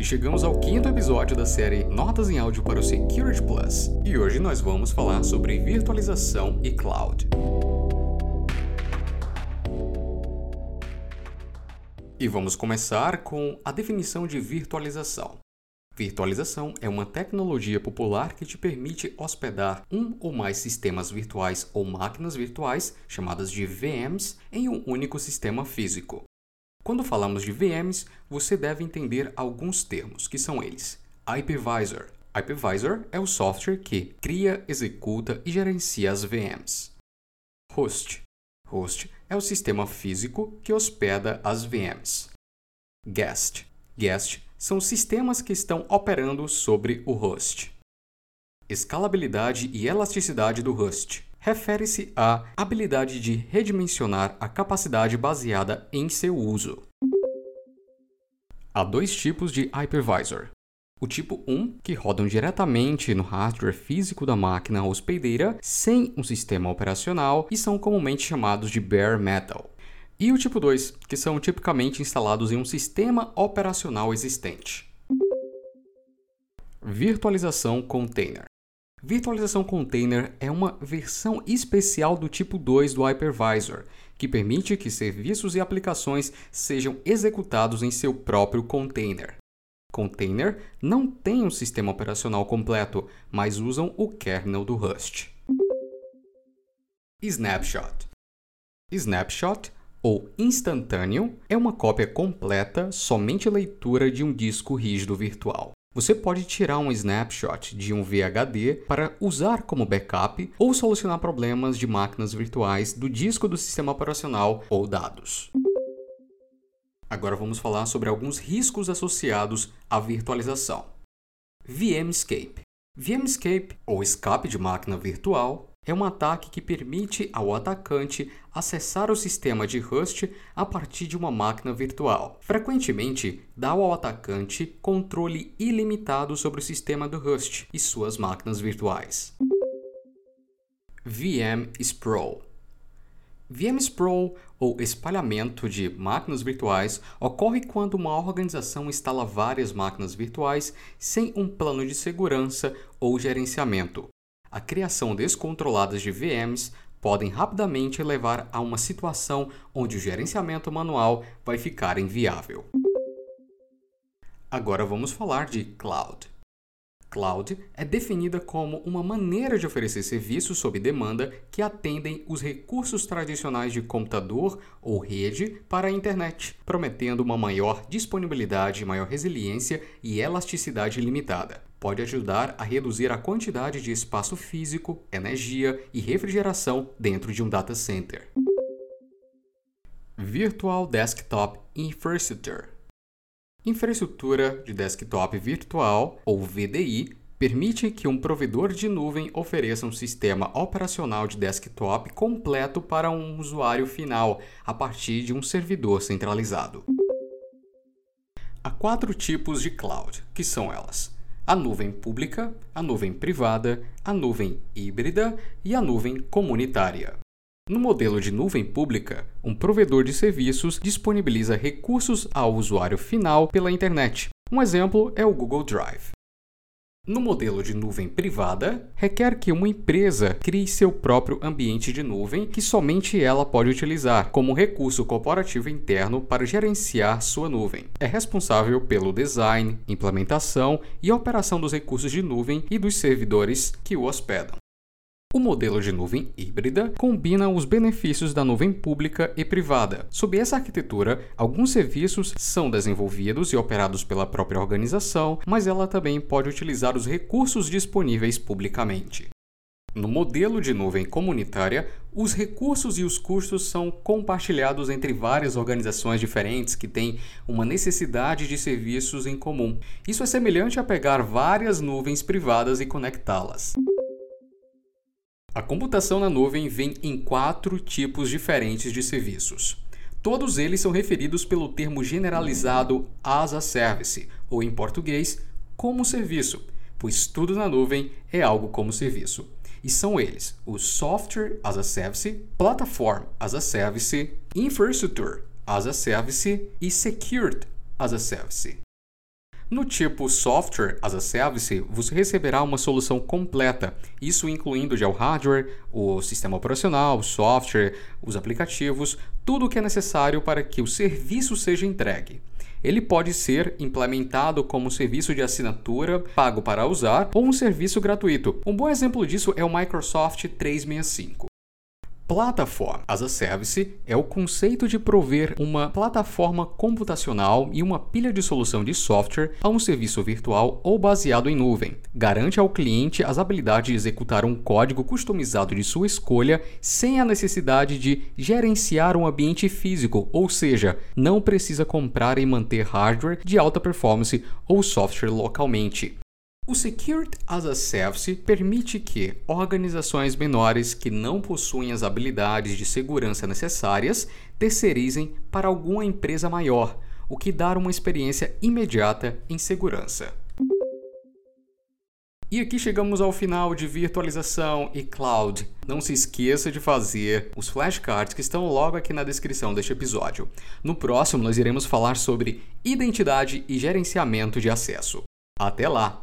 E chegamos ao quinto episódio da série Notas em Áudio para o Security Plus. E hoje nós vamos falar sobre virtualização e cloud. E vamos começar com a definição de virtualização. Virtualização é uma tecnologia popular que te permite hospedar um ou mais sistemas virtuais ou máquinas virtuais, chamadas de VMs, em um único sistema físico. Quando falamos de VMs, você deve entender alguns termos, que são eles: Hypervisor. Hypervisor é o software que cria, executa e gerencia as VMs. Host. Host é o sistema físico que hospeda as VMs. Guest. Guest são sistemas que estão operando sobre o host. Escalabilidade e elasticidade do host refere-se à habilidade de redimensionar a capacidade baseada em seu uso. Há dois tipos de hypervisor. O tipo 1, que rodam diretamente no hardware físico da máquina hospedeira sem um sistema operacional e são comumente chamados de bare metal. E o tipo 2, que são tipicamente instalados em um sistema operacional existente. Virtualização container. Virtualização Container é uma versão especial do tipo 2 do Hypervisor, que permite que serviços e aplicações sejam executados em seu próprio container. Container não tem um sistema operacional completo, mas usam o kernel do Rust. Snapshot Snapshot, ou instantâneo, é uma cópia completa, somente leitura de um disco rígido virtual. Você pode tirar um snapshot de um VHD para usar como backup ou solucionar problemas de máquinas virtuais do disco do sistema operacional ou dados. Agora vamos falar sobre alguns riscos associados à virtualização. VMscape. VMscape, ou escape de máquina virtual, é um ataque que permite ao atacante acessar o sistema de Rust a partir de uma máquina virtual. Frequentemente, dá ao atacante controle ilimitado sobre o sistema do Rust e suas máquinas virtuais. VM Sprawl VM Sprawl, ou espalhamento de máquinas virtuais, ocorre quando uma organização instala várias máquinas virtuais sem um plano de segurança ou gerenciamento. A criação descontrolada de VMs podem rapidamente levar a uma situação onde o gerenciamento manual vai ficar inviável. Agora vamos falar de cloud. Cloud é definida como uma maneira de oferecer serviços sob demanda que atendem os recursos tradicionais de computador ou rede para a internet, prometendo uma maior disponibilidade, maior resiliência e elasticidade limitada. Pode ajudar a reduzir a quantidade de espaço físico, energia e refrigeração dentro de um data center. Virtual Desktop Infrastructure Infraestrutura de desktop virtual, ou VDI, permite que um provedor de nuvem ofereça um sistema operacional de desktop completo para um usuário final a partir de um servidor centralizado. Há quatro tipos de cloud, que são elas: a nuvem pública, a nuvem privada, a nuvem híbrida e a nuvem comunitária. No modelo de nuvem pública, um provedor de serviços disponibiliza recursos ao usuário final pela internet. Um exemplo é o Google Drive. No modelo de nuvem privada, requer que uma empresa crie seu próprio ambiente de nuvem que somente ela pode utilizar como recurso corporativo interno para gerenciar sua nuvem. É responsável pelo design, implementação e operação dos recursos de nuvem e dos servidores que o hospedam. O modelo de nuvem híbrida combina os benefícios da nuvem pública e privada. Sob essa arquitetura, alguns serviços são desenvolvidos e operados pela própria organização, mas ela também pode utilizar os recursos disponíveis publicamente. No modelo de nuvem comunitária, os recursos e os custos são compartilhados entre várias organizações diferentes que têm uma necessidade de serviços em comum. Isso é semelhante a pegar várias nuvens privadas e conectá-las. A computação na nuvem vem em quatro tipos diferentes de serviços. Todos eles são referidos pelo termo generalizado as a service, ou em português, como serviço, pois tudo na nuvem é algo como serviço. E são eles: o Software as a Service, Platform as a Service, Infrastructure as a Service e Secured as a Service. No tipo Software as a Service, você receberá uma solução completa, isso incluindo já o hardware, o sistema operacional, o software, os aplicativos, tudo o que é necessário para que o serviço seja entregue. Ele pode ser implementado como serviço de assinatura pago para usar ou um serviço gratuito. Um bom exemplo disso é o Microsoft 365. Plataforma as a Service é o conceito de prover uma plataforma computacional e uma pilha de solução de software a um serviço virtual ou baseado em nuvem. Garante ao cliente as habilidades de executar um código customizado de sua escolha sem a necessidade de gerenciar um ambiente físico, ou seja, não precisa comprar e manter hardware de alta performance ou software localmente. O Security as a Service permite que organizações menores que não possuem as habilidades de segurança necessárias terceirizem para alguma empresa maior, o que dá uma experiência imediata em segurança. E aqui chegamos ao final de virtualização e cloud. Não se esqueça de fazer os flashcards que estão logo aqui na descrição deste episódio. No próximo, nós iremos falar sobre identidade e gerenciamento de acesso. Até lá!